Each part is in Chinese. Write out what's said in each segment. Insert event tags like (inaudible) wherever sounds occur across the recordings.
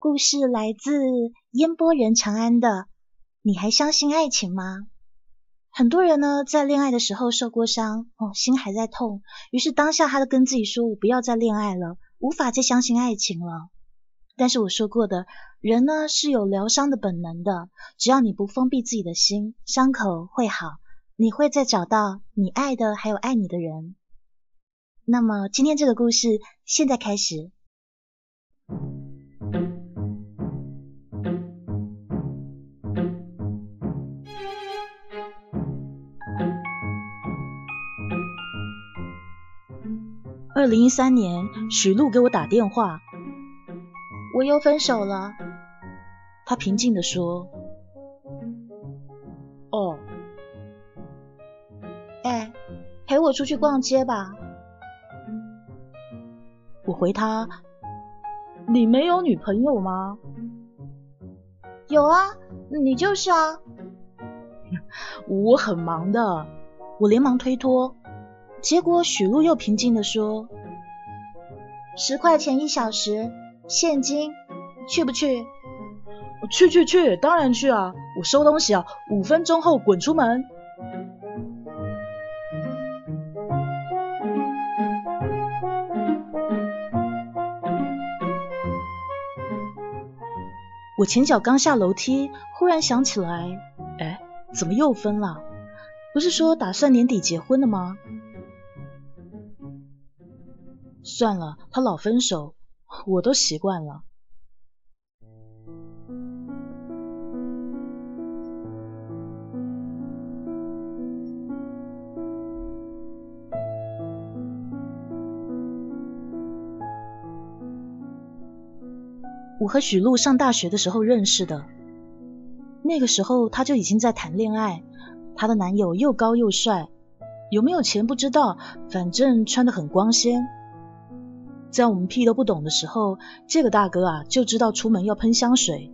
故事来自烟波人长安的。你还相信爱情吗？很多人呢，在恋爱的时候受过伤，哦，心还在痛，于是当下他就跟自己说：“我不要再恋爱了，无法再相信爱情了。”但是我说过的，人呢是有疗伤的本能的，只要你不封闭自己的心，伤口会好，你会再找到你爱的，还有爱你的人。那么今天这个故事现在开始。二零一三年，许露给我打电话，我又分手了。他平静的说：“哦，哎，陪我出去逛街吧。”我回他：“你没有女朋友吗？”“有啊，你就是啊。”“ (laughs) 我很忙的。”我连忙推脱。结果许露又平静的说：“十块钱一小时，现金，去不去？”“去去去，当然去啊！我收东西啊，五分钟后滚出门。”我前脚刚下楼梯，忽然想起来，哎，怎么又分了？不是说打算年底结婚的吗？算了，他老分手，我都习惯了。我和许露上大学的时候认识的，那个时候她就已经在谈恋爱，她的男友又高又帅，有没有钱不知道，反正穿得很光鲜。在我们屁都不懂的时候，这个大哥啊就知道出门要喷香水。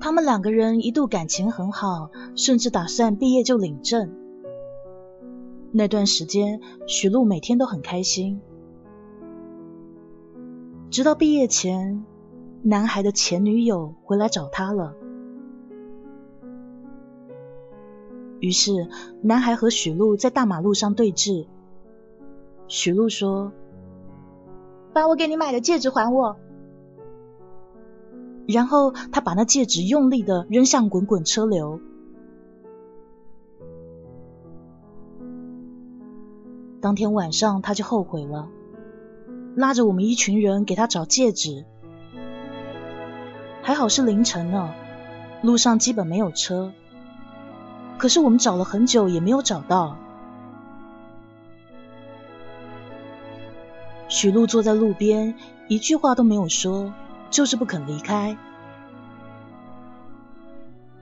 他们两个人一度感情很好，甚至打算毕业就领证。那段时间，许露每天都很开心。直到毕业前，男孩的前女友回来找他了。于是，男孩和许露在大马路上对峙。许露说：“把我给你买的戒指还我。”然后他把那戒指用力的扔向滚滚车流。当天晚上他就后悔了，拉着我们一群人给他找戒指。还好是凌晨呢，路上基本没有车。可是我们找了很久也没有找到。许露坐在路边，一句话都没有说，就是不肯离开。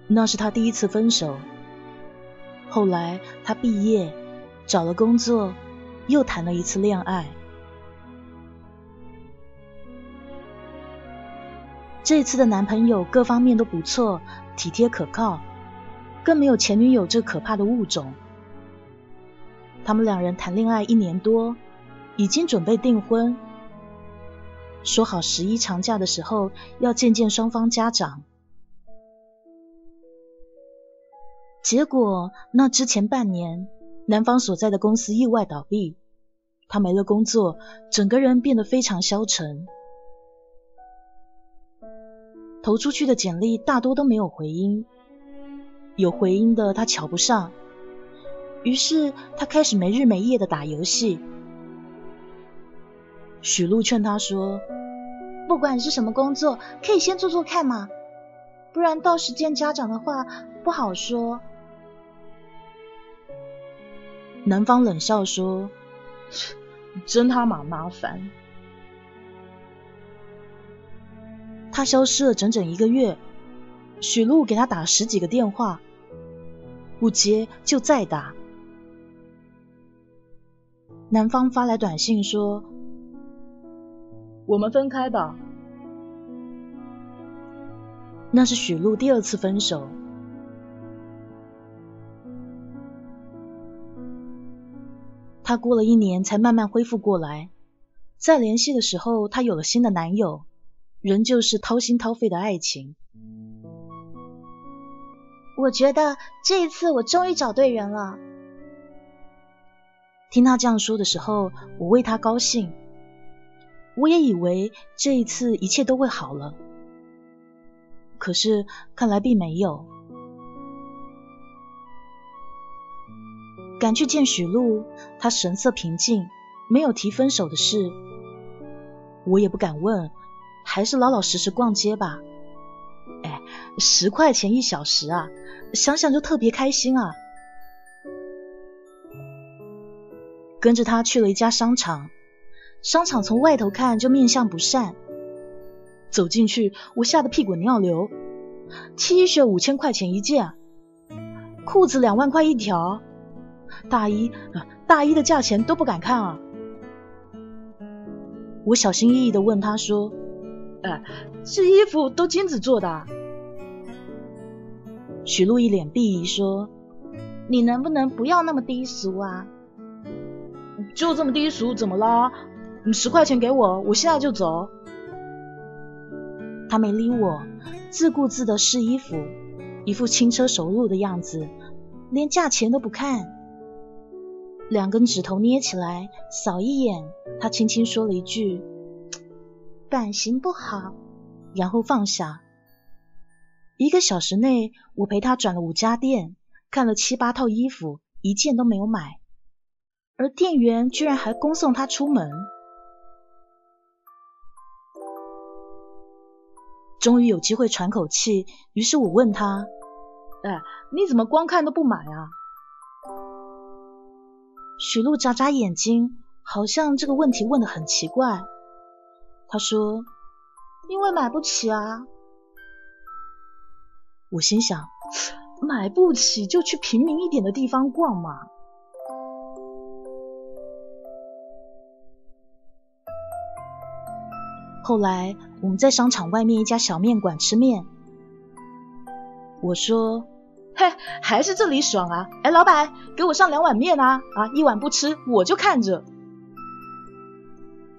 那是他第一次分手。后来他毕业，找了工作，又谈了一次恋爱。这次的男朋友各方面都不错，体贴可靠，更没有前女友这可怕的物种。他们两人谈恋爱一年多。已经准备订婚，说好十一长假的时候要见见双方家长。结果那之前半年，男方所在的公司意外倒闭，他没了工作，整个人变得非常消沉。投出去的简历大多都没有回音，有回音的他瞧不上，于是他开始没日没夜的打游戏。许露劝他说：“不管是什么工作，可以先做做看嘛，不然到时见家长的话不好说。”男方冷笑说：“真他妈麻烦。”他消失了整整一个月，许露给他打十几个电话，不接就再打。男方发来短信说。我们分开吧。那是许露第二次分手。她过了一年才慢慢恢复过来，再联系的时候，她有了新的男友，仍旧是掏心掏肺的爱情。我觉得这一次我终于找对人了。听他这样说的时候，我为他高兴。我也以为这一次一切都会好了，可是看来并没有。赶去见许露，他神色平静，没有提分手的事。我也不敢问，还是老老实实逛街吧。哎，十块钱一小时啊，想想就特别开心啊。跟着他去了一家商场，商场从外头看就面相不善。走进去，我吓得屁滚尿流。T 恤五千块钱一件，裤子两万块一条，大衣大衣的价钱都不敢看啊。我小心翼翼的问他说：“哎，这衣服都金子做的？”许露一脸鄙夷说：“你能不能不要那么低俗啊？”就这么低俗，怎么啦？你十块钱给我，我现在就走。他没理我，自顾自的试衣服，一副轻车熟路的样子，连价钱都不看。两根指头捏起来，扫一眼，他轻轻说了一句：“版型不好。”然后放下。一个小时内，我陪他转了五家店，看了七八套衣服，一件都没有买。而店员居然还恭送他出门。终于有机会喘口气，于是我问他：“哎，你怎么光看都不买啊？”许露眨眨眼睛，好像这个问题问的很奇怪。他说：“因为买不起啊。”我心想：买不起就去平民一点的地方逛嘛。后来我们在商场外面一家小面馆吃面，我说：“嘿，还是这里爽啊！哎，老板，给我上两碗面啊！啊，一碗不吃我就看着。”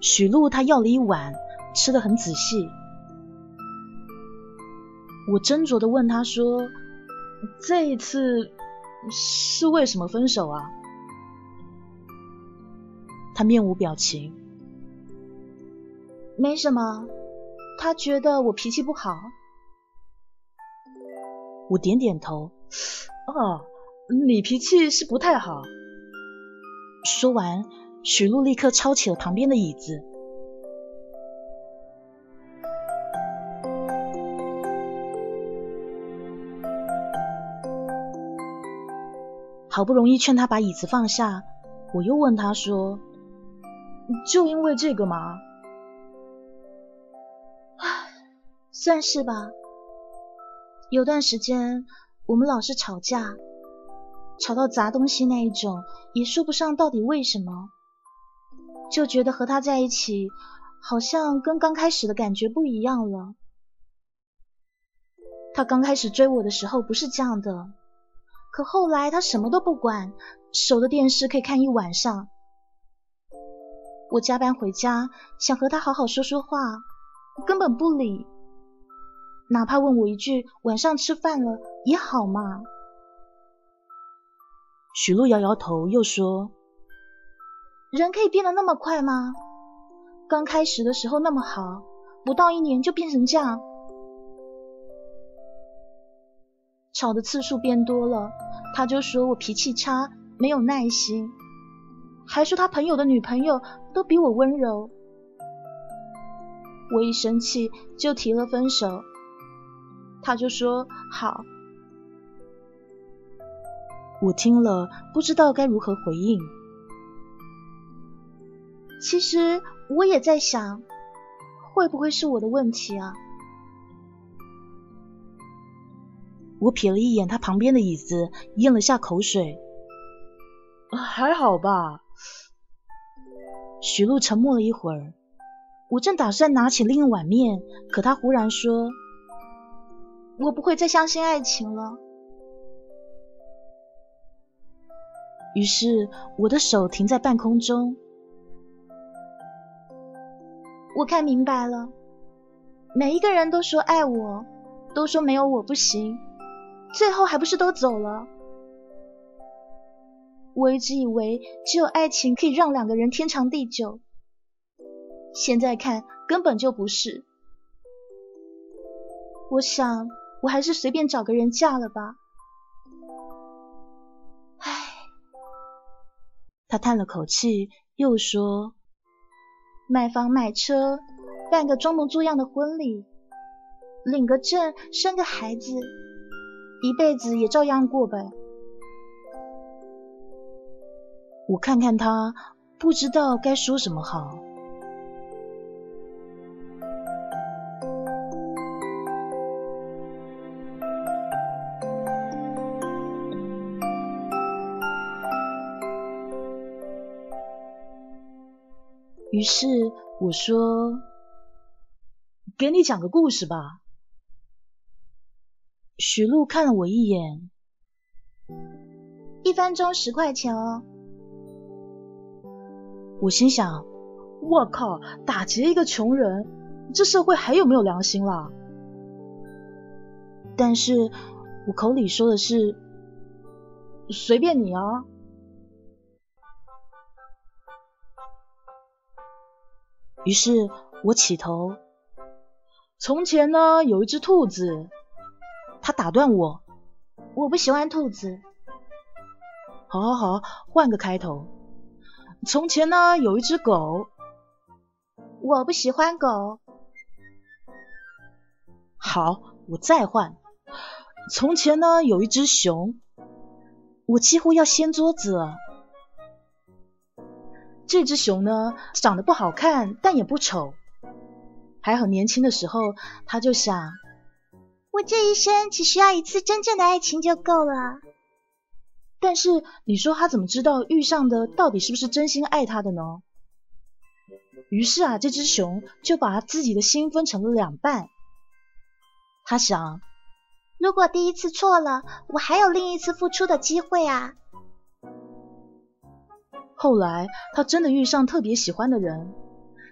许露她要了一碗，吃的很仔细。我斟酌的问他说：“这一次是为什么分手啊？”他面无表情。没什么，他觉得我脾气不好。我点点头。哦，你脾气是不太好。说完，许露立刻抄起了旁边的椅子。好不容易劝他把椅子放下，我又问他说：“就因为这个吗？”算是吧。有段时间我们老是吵架，吵到砸东西那一种，也说不上到底为什么，就觉得和他在一起好像跟刚开始的感觉不一样了。他刚开始追我的时候不是这样的，可后来他什么都不管，守着电视可以看一晚上。我加班回家想和他好好说说话，根本不理。哪怕问我一句晚上吃饭了也好嘛。许露摇摇头，又说：“人可以变得那么快吗？刚开始的时候那么好，不到一年就变成这样。吵的次数变多了，他就说我脾气差，没有耐心，还说他朋友的女朋友都比我温柔。我一生气就提了分手。”他就说好，我听了不知道该如何回应。其实我也在想，会不会是我的问题啊？我瞥了一眼他旁边的椅子，咽了下口水。还好吧。许露沉默了一会儿，我正打算拿起另一碗面，可他忽然说。我不会再相信爱情了。于是我的手停在半空中。我看明白了，每一个人都说爱我，都说没有我不行，最后还不是都走了？我一直以为只有爱情可以让两个人天长地久，现在看根本就不是。我想，我还是随便找个人嫁了吧。唉，他叹了口气，又说：“买房买车，办个装模作样的婚礼，领个证，生个孩子，一辈子也照样过呗。”我看看他，不知道该说什么好。于是我说：“给你讲个故事吧。”徐璐看了我一眼，一分钟十块钱哦。我心想：“我靠，打劫一个穷人，这社会还有没有良心啦？”但是我口里说的是：“随便你啊。”于是我起头。从前呢，有一只兔子，它打断我，我不喜欢兔子。好好好，换个开头。从前呢，有一只狗，我不喜欢狗。好，我再换。从前呢，有一只熊，我几乎要掀桌子了。这只熊呢，长得不好看，但也不丑，还很年轻的时候，他就想，我这一生只需要一次真正的爱情就够了。但是你说他怎么知道遇上的到底是不是真心爱他的呢？于是啊，这只熊就把自己的心分成了两半。他想，如果第一次错了，我还有另一次付出的机会啊。后来，他真的遇上特别喜欢的人，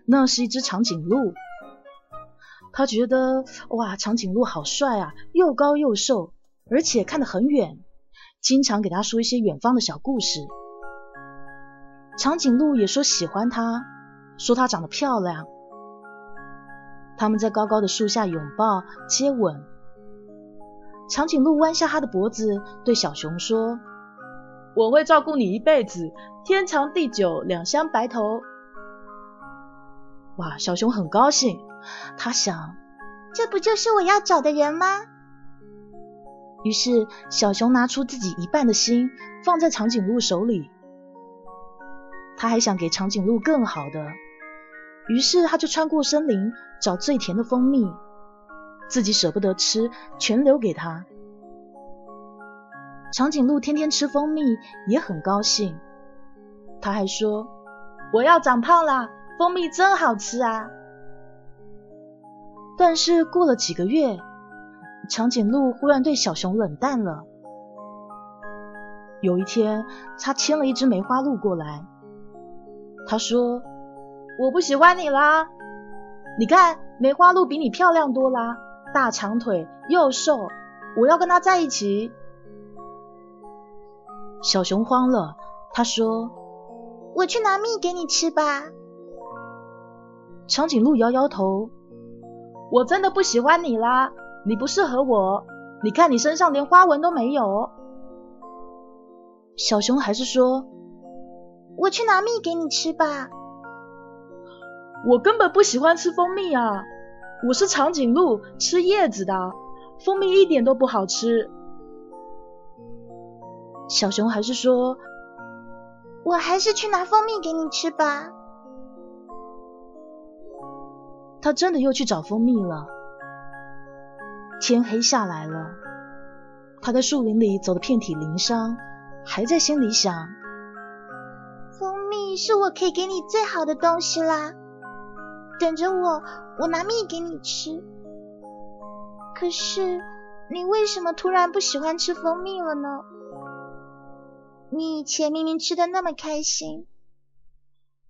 那是一只长颈鹿。他觉得，哇，长颈鹿好帅啊，又高又瘦，而且看得很远，经常给他说一些远方的小故事。长颈鹿也说喜欢他，说他长得漂亮。他们在高高的树下拥抱、接吻。长颈鹿弯下他的脖子，对小熊说。我会照顾你一辈子，天长地久，两相白头。哇，小熊很高兴，他想，这不就是我要找的人吗？于是小熊拿出自己一半的心，放在长颈鹿手里。他还想给长颈鹿更好的，于是他就穿过森林，找最甜的蜂蜜，自己舍不得吃，全留给他。长颈鹿天天吃蜂蜜，也很高兴。他还说：“我要长胖啦，蜂蜜真好吃啊！”但是过了几个月，长颈鹿忽然对小熊冷淡了。有一天，他牵了一只梅花鹿过来。他说：“我不喜欢你啦，你看梅花鹿比你漂亮多啦，大长腿又瘦，我要跟它在一起。”小熊慌了，他说：“我去拿蜜给你吃吧。”长颈鹿摇摇头：“我真的不喜欢你啦，你不适合我。你看你身上连花纹都没有。”小熊还是说：“我去拿蜜给你吃吧。”我根本不喜欢吃蜂蜜啊！我是长颈鹿，吃叶子的，蜂蜜一点都不好吃。小熊还是说：“我还是去拿蜂蜜给你吃吧。”他真的又去找蜂蜜了。天黑下来了，他在树林里走得遍体鳞伤，还在心里想：“蜂蜜是我可以给你最好的东西啦，等着我，我拿蜜给你吃。可是你为什么突然不喜欢吃蜂蜜了呢？”你以前明明吃的那么开心，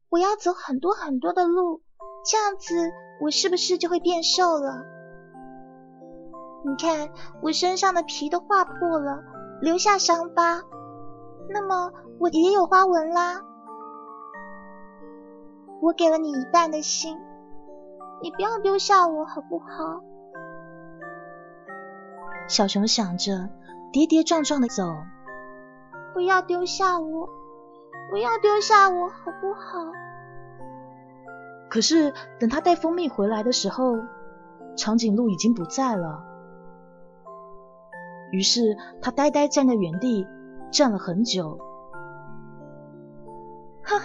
我要走很多很多的路这样子我是不是就会变瘦了？你看我身上的皮都划破了，留下伤疤，那么我也有花纹啦。我给了你一半的心，你不要丢下我好不好？小熊想着，跌跌撞撞的走。不要丢下我，不要丢下我好不好？可是等他带蜂蜜回来的时候，长颈鹿已经不在了。于是他呆呆站在原地，站了很久。哼。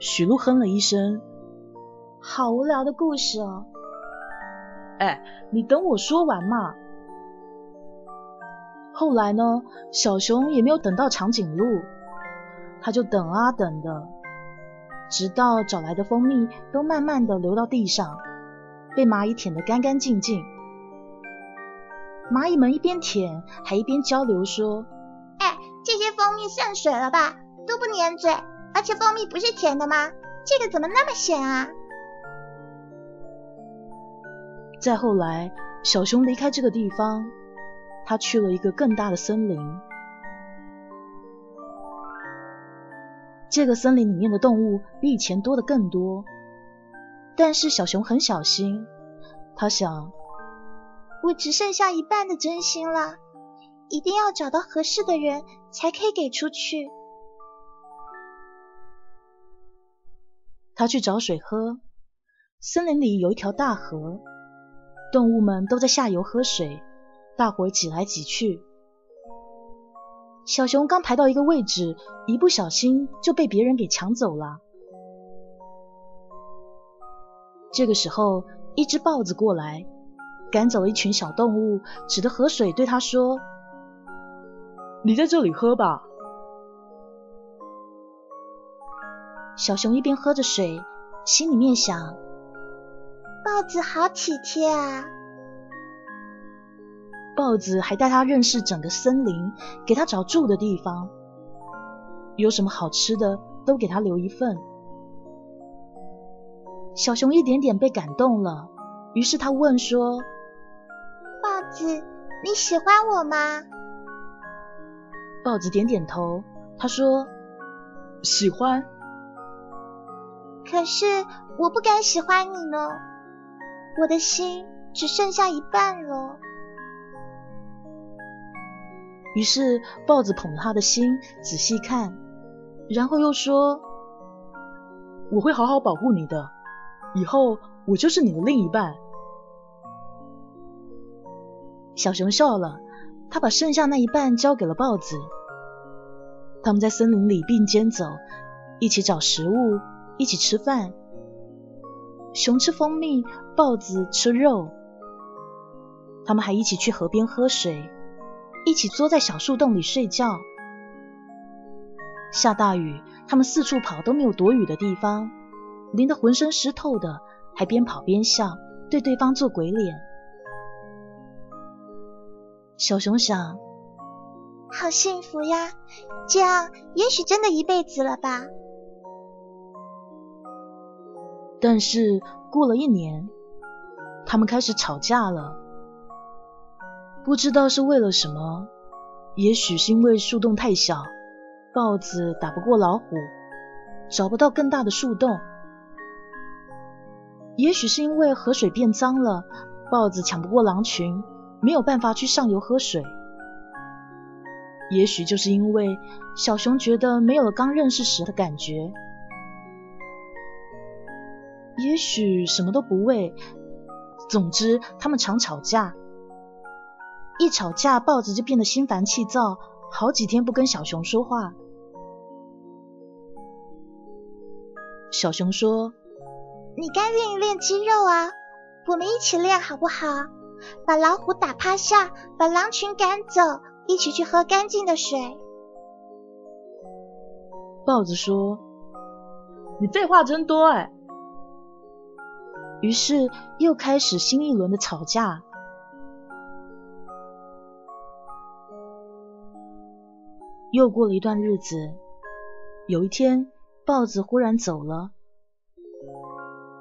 许鹿哼了一声，好无聊的故事哦。哎，你等我说完嘛。后来呢，小熊也没有等到长颈鹿，他就等啊等的，直到找来的蜂蜜都慢慢的流到地上，被蚂蚁舔得干干净净。蚂蚁们一边舔，还一边交流说：“哎，这些蜂蜜渗水了吧？都不粘嘴。”而且蜂蜜不是甜的吗？这个怎么那么咸啊？再后来，小熊离开这个地方，他去了一个更大的森林。这个森林里面的动物比以前多的更多，但是小熊很小心，他想，我只剩下一半的真心了，一定要找到合适的人才可以给出去。他去找水喝，森林里有一条大河，动物们都在下游喝水，大伙挤来挤去。小熊刚排到一个位置，一不小心就被别人给抢走了。这个时候，一只豹子过来，赶走了一群小动物，指着河水对他说：“你在这里喝吧。”小熊一边喝着水，心里面想：豹子好体贴啊！豹子还带他认识整个森林，给他找住的地方，有什么好吃的都给他留一份。小熊一点点被感动了，于是他问说：“豹子，你喜欢我吗？”豹子点点头，他说：“喜欢。”可是我不敢喜欢你呢，我的心只剩下一半了。于是豹子捧他的心仔细看，然后又说：“我会好好保护你的，以后我就是你的另一半。”小熊笑了，他把剩下那一半交给了豹子。他们在森林里并肩走，一起找食物。一起吃饭，熊吃蜂蜜，豹子吃肉。他们还一起去河边喝水，一起坐在小树洞里睡觉。下大雨，他们四处跑都没有躲雨的地方，淋得浑身湿透的，还边跑边笑，对对方做鬼脸。小熊想：好幸福呀，这样也许真的一辈子了吧。但是过了一年，他们开始吵架了。不知道是为了什么，也许是因为树洞太小，豹子打不过老虎，找不到更大的树洞；也许是因为河水变脏了，豹子抢不过狼群，没有办法去上游喝水；也许就是因为小熊觉得没有了刚认识时的感觉。也许什么都不为，总之他们常吵架。一吵架，豹子就变得心烦气躁，好几天不跟小熊说话。小熊说：“你该练一练肌肉啊，我们一起练好不好？把老虎打趴下，把狼群赶走，一起去喝干净的水。”豹子说：“你废话真多哎。”于是又开始新一轮的吵架。又过了一段日子，有一天，豹子忽然走了。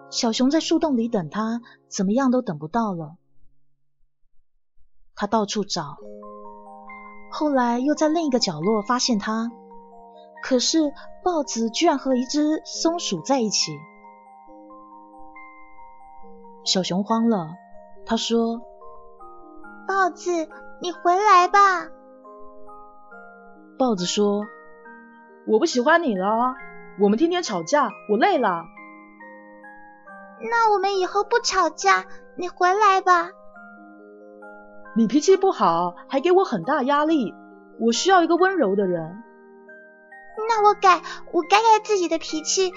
小熊在树洞里等他，怎么样都等不到了。他到处找，后来又在另一个角落发现他，可是豹子居然和一只松鼠在一起。小熊慌了，他说：“豹子，你回来吧。”豹子说：“我不喜欢你了，我们天天吵架，我累了。”那我们以后不吵架，你回来吧。你脾气不好，还给我很大压力，我需要一个温柔的人。那我改，我改改自己的脾气，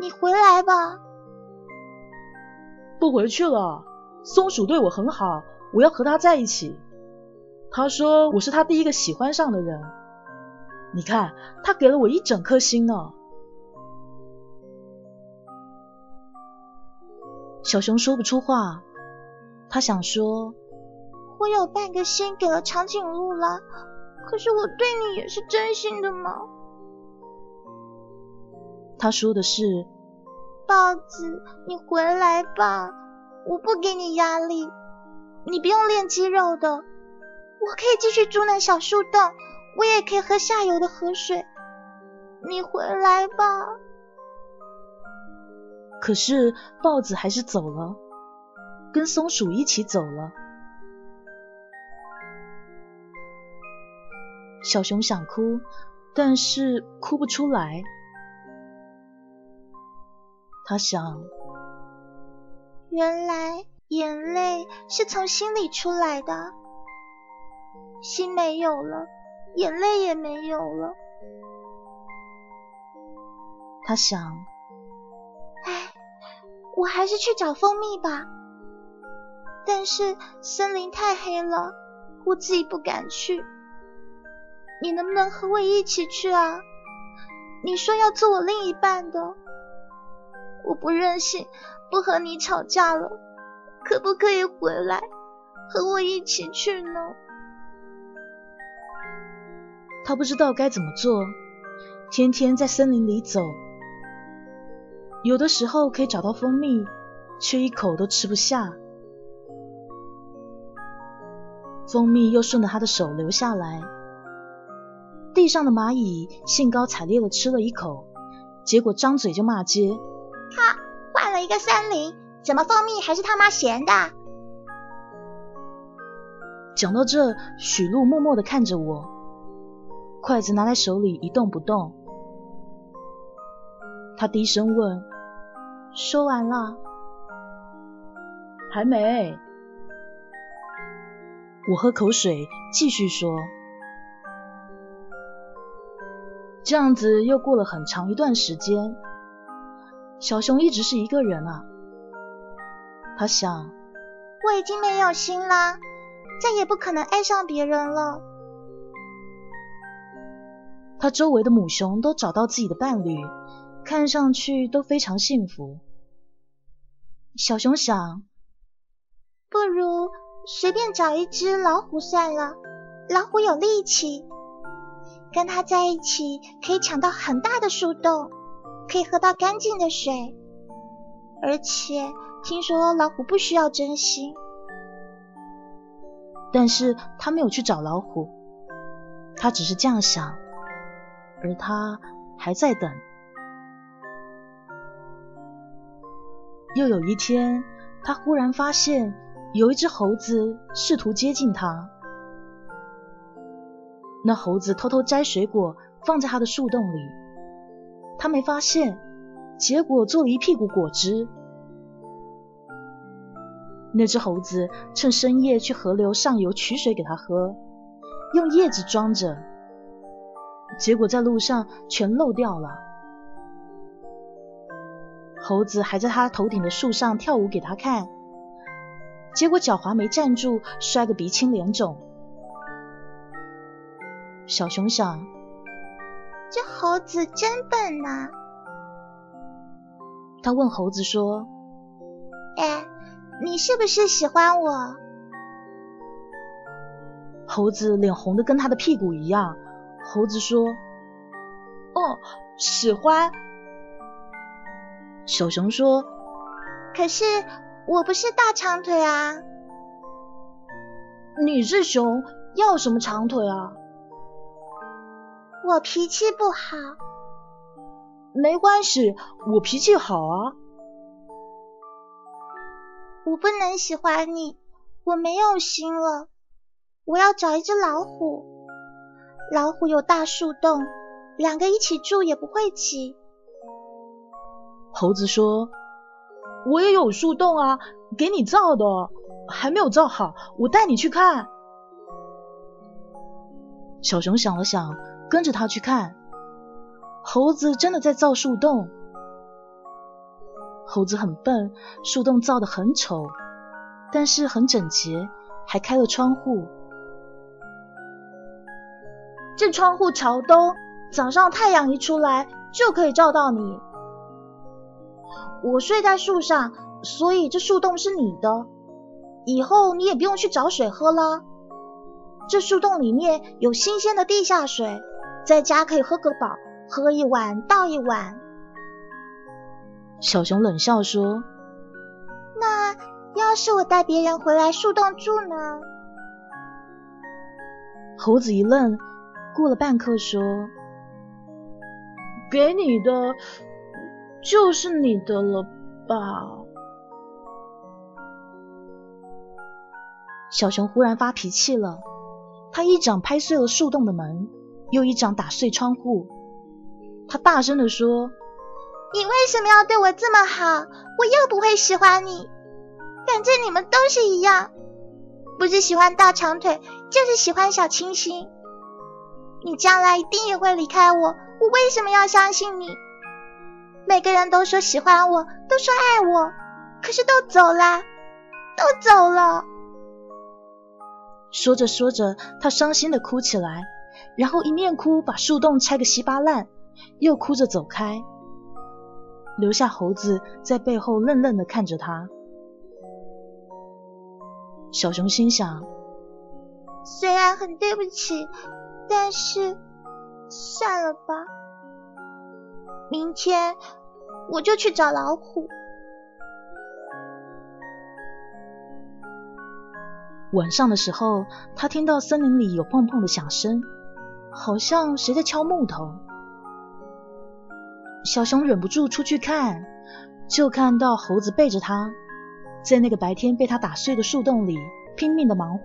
你回来吧。不回去了，松鼠对我很好，我要和他在一起。他说我是他第一个喜欢上的人。你看，他给了我一整颗心呢。小熊说不出话，他想说。我有半个心给了长颈鹿啦，可是我对你也是真心的嘛。他说的是，豹子，你回来吧，我不给你压力，你不用练肌肉的，我可以继续住那小树洞，我也可以喝下游的河水，你回来吧。可是豹子还是走了，跟松鼠一起走了。小熊想哭，但是哭不出来。他想，原来眼泪是从心里出来的，心没有了，眼泪也没有了。他想，唉，我还是去找蜂蜜吧。但是森林太黑了，我自己不敢去。你能不能和我一起去啊？你说要做我另一半的，我不任性，不和你吵架了，可不可以回来和我一起去呢？他不知道该怎么做，天天在森林里走，有的时候可以找到蜂蜜，却一口都吃不下，蜂蜜又顺着他的手流下来。地上的蚂蚁兴高采烈的吃了一口，结果张嘴就骂街：“他换了一个森林，怎么蜂蜜还是他妈咸的？”讲到这，许露默默的看着我，筷子拿在手里一动不动。他低声问：“说完了？”“还没。”我喝口水，继续说。这样子又过了很长一段时间，小熊一直是一个人啊。他想，我已经没有心了，再也不可能爱上别人了。他周围的母熊都找到自己的伴侣，看上去都非常幸福。小熊想，不如随便找一只老虎算了，老虎有力气。跟他在一起，可以抢到很大的树洞，可以喝到干净的水，而且听说老虎不需要真心。但是他没有去找老虎，他只是这样想，而他还在等。又有一天，他忽然发现有一只猴子试图接近他。那猴子偷偷摘水果放在他的树洞里，他没发现，结果做了一屁股果汁。那只猴子趁深夜去河流上游取水给他喝，用叶子装着，结果在路上全漏掉了。猴子还在他头顶的树上跳舞给他看，结果脚滑没站住，摔个鼻青脸肿。小熊想，这猴子真笨呐。他问猴子说：“哎，你是不是喜欢我？”猴子脸红的跟他的屁股一样。猴子说：“哦，喜欢。”小熊说：“可是我不是大长腿啊。你是熊，要什么长腿啊？我脾气不好。没关系，我脾气好啊。我不能喜欢你，我没有心了。我要找一只老虎，老虎有大树洞，两个一起住也不会挤。猴子说：“我也有树洞啊，给你造的，还没有造好，我带你去看。”小熊想了想，跟着他去看。猴子真的在造树洞。猴子很笨，树洞造的很丑，但是很整洁，还开了窗户。这窗户朝东，早上太阳一出来就可以照到你。我睡在树上，所以这树洞是你的。以后你也不用去找水喝了。这树洞里面有新鲜的地下水，在家可以喝个饱，喝一碗倒一碗。小熊冷笑说：“那要是我带别人回来树洞住呢？”猴子一愣，过了半刻说：“给你的。”就是你的了吧？小熊忽然发脾气了，他一掌拍碎了树洞的门，又一掌打碎窗户。他大声的说：“你为什么要对我这么好？我又不会喜欢你。反正你们都是一样，不是喜欢大长腿，就是喜欢小清新。你将来一定也会离开我，我为什么要相信你？”每个人都说喜欢我，都说爱我，可是都走了，都走了。说着说着，他伤心的哭起来，然后一面哭把树洞拆个稀巴烂，又哭着走开，留下猴子在背后愣愣的看着他。小熊心想：虽然很对不起，但是算了吧。明天我就去找老虎。晚上的时候，他听到森林里有砰砰的响声，好像谁在敲木头。小熊忍不住出去看，就看到猴子背着他，在那个白天被他打碎的树洞里拼命的忙活。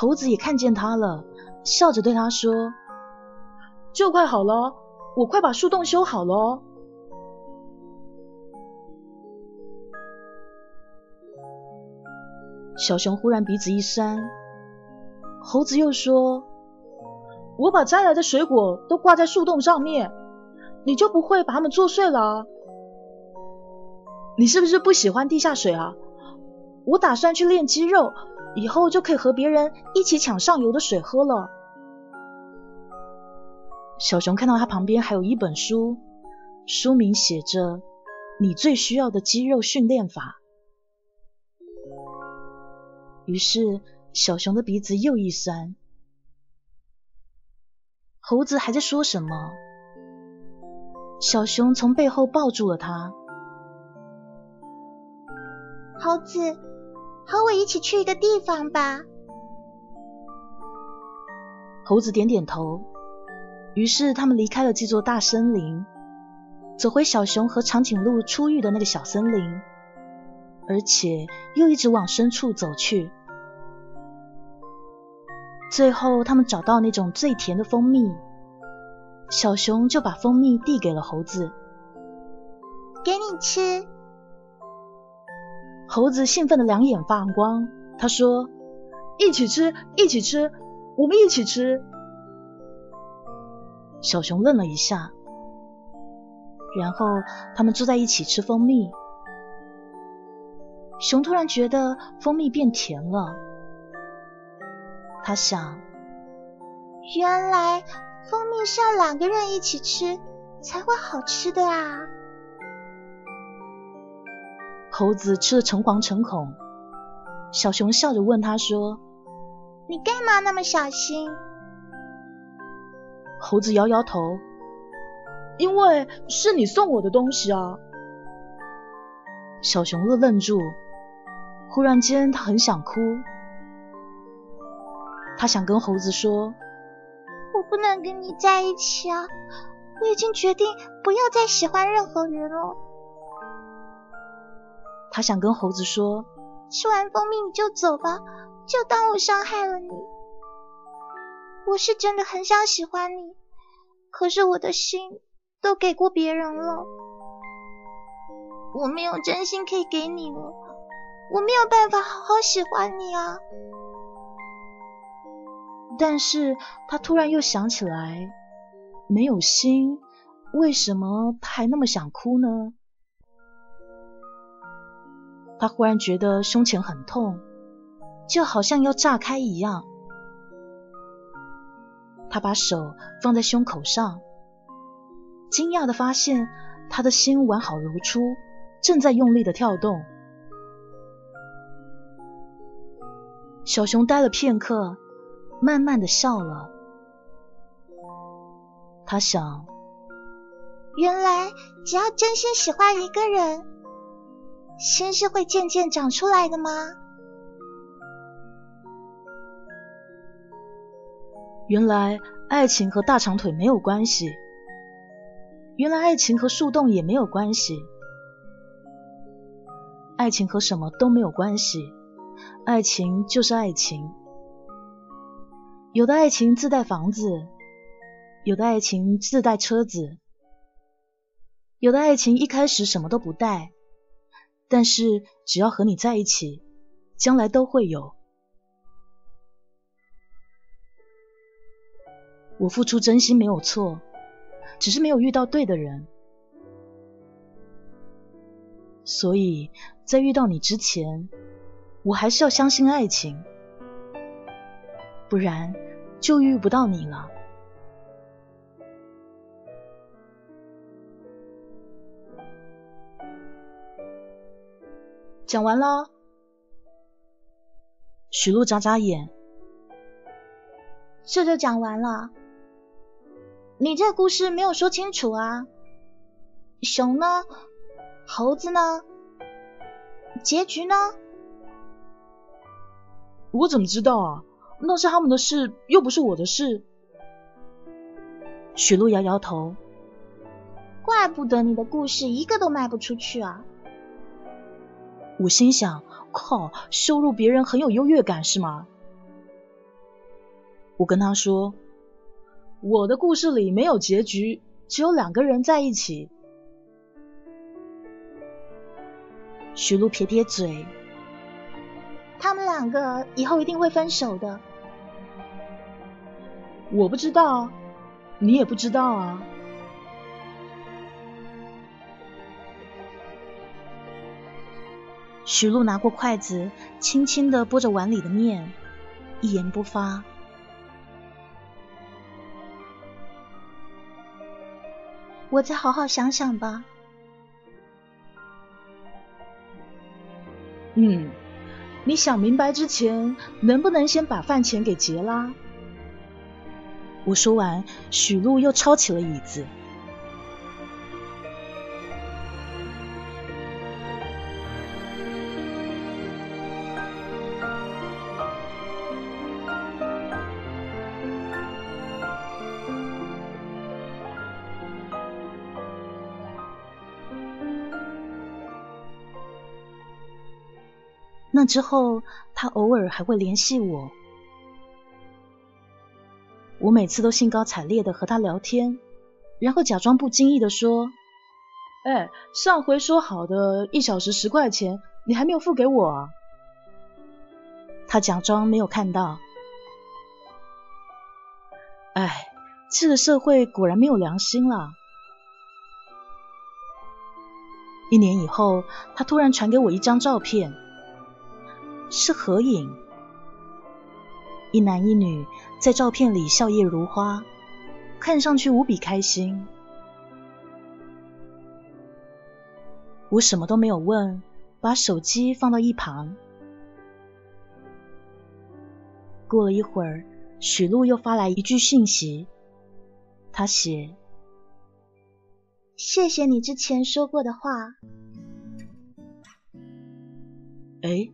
猴子也看见他了，笑着对他说。就快好了，我快把树洞修好了。小熊忽然鼻子一酸，猴子又说：“我把摘来的水果都挂在树洞上面，你就不会把它们做碎了？你是不是不喜欢地下水啊？我打算去练肌肉，以后就可以和别人一起抢上游的水喝了。”小熊看到他旁边还有一本书，书名写着《你最需要的肌肉训练法》。于是小熊的鼻子又一酸。猴子还在说什么？小熊从背后抱住了他。猴子，和我一起去一个地方吧。猴子点点头。于是他们离开了这座大森林，走回小熊和长颈鹿出狱的那个小森林，而且又一直往深处走去。最后，他们找到那种最甜的蜂蜜，小熊就把蜂蜜递给了猴子，给你吃。猴子兴奋的两眼发光，他说：“一起吃，一起吃，我们一起吃。”小熊愣了一下，然后他们坐在一起吃蜂蜜。熊突然觉得蜂蜜变甜了，他想，原来蜂蜜是要两个人一起吃才会好吃的啊！猴子吃的诚惶诚恐，小熊笑着问他说：“你干嘛那么小心？”猴子摇摇头，因为是你送我的东西啊。小熊乐愣住，忽然间他很想哭，他想跟猴子说：“我不能跟你在一起啊，我已经决定不要再喜欢任何人了。”他想跟猴子说：“吃完蜂蜜你就走吧，就当我伤害了你。我是真的很想喜欢你，可是我的心都给过别人了。”我没有真心可以给你了，我没有办法好好喜欢你啊！但是他突然又想起来，没有心，为什么他还那么想哭呢？他忽然觉得胸前很痛，就好像要炸开一样。他把手放在胸口上，惊讶的发现他的心完好如初。正在用力的跳动，小熊呆了片刻，慢慢的笑了。他想，原来只要真心喜欢一个人，心是会渐渐长出来的吗？原来爱情和大长腿没有关系，原来爱情和树洞也没有关系。爱情和什么都没有关系，爱情就是爱情。有的爱情自带房子，有的爱情自带车子，有的爱情一开始什么都不带，但是只要和你在一起，将来都会有。我付出真心没有错，只是没有遇到对的人，所以。在遇到你之前，我还是要相信爱情，不然就遇不到你了。讲完了，许露眨眨眼，这就讲完了。你这故事没有说清楚啊，熊呢？猴子呢？结局呢？我怎么知道啊？那是他们的事，又不是我的事。许露摇摇头。怪不得你的故事一个都卖不出去啊！我心想：靠，羞辱别人很有优越感是吗？我跟他说：我的故事里没有结局，只有两个人在一起。徐璐撇撇嘴，他们两个以后一定会分手的。我不知道，你也不知道啊。徐璐拿过筷子，轻轻的拨着碗里的面，一言不发。我再好好想想吧。嗯，你想明白之前，能不能先把饭钱给结啦？我说完，许露又抄起了椅子。那之后，他偶尔还会联系我。我每次都兴高采烈的和他聊天，然后假装不经意的说：“哎，上回说好的一小时十块钱，你还没有付给我啊？”他假装没有看到。哎，这个社会果然没有良心了。一年以后，他突然传给我一张照片。是合影，一男一女在照片里笑靥如花，看上去无比开心。我什么都没有问，把手机放到一旁。过了一会儿，许璐又发来一句讯息，他写：“谢谢你之前说过的话。哎，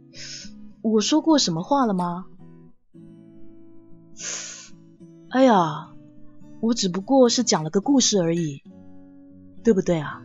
我说过什么话了吗？哎呀，我只不过是讲了个故事而已，对不对啊？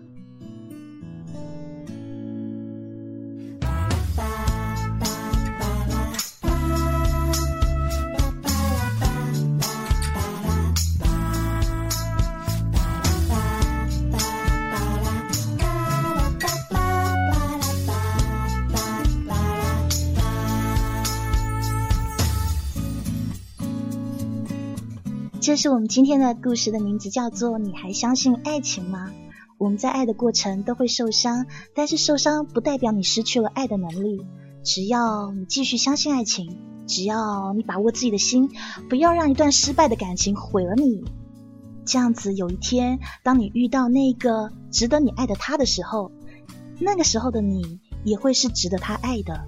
这是我们今天的故事的名字，叫做“你还相信爱情吗？”我们在爱的过程都会受伤，但是受伤不代表你失去了爱的能力。只要你继续相信爱情，只要你把握自己的心，不要让一段失败的感情毁了你。这样子，有一天当你遇到那个值得你爱的他的时候，那个时候的你也会是值得他爱的。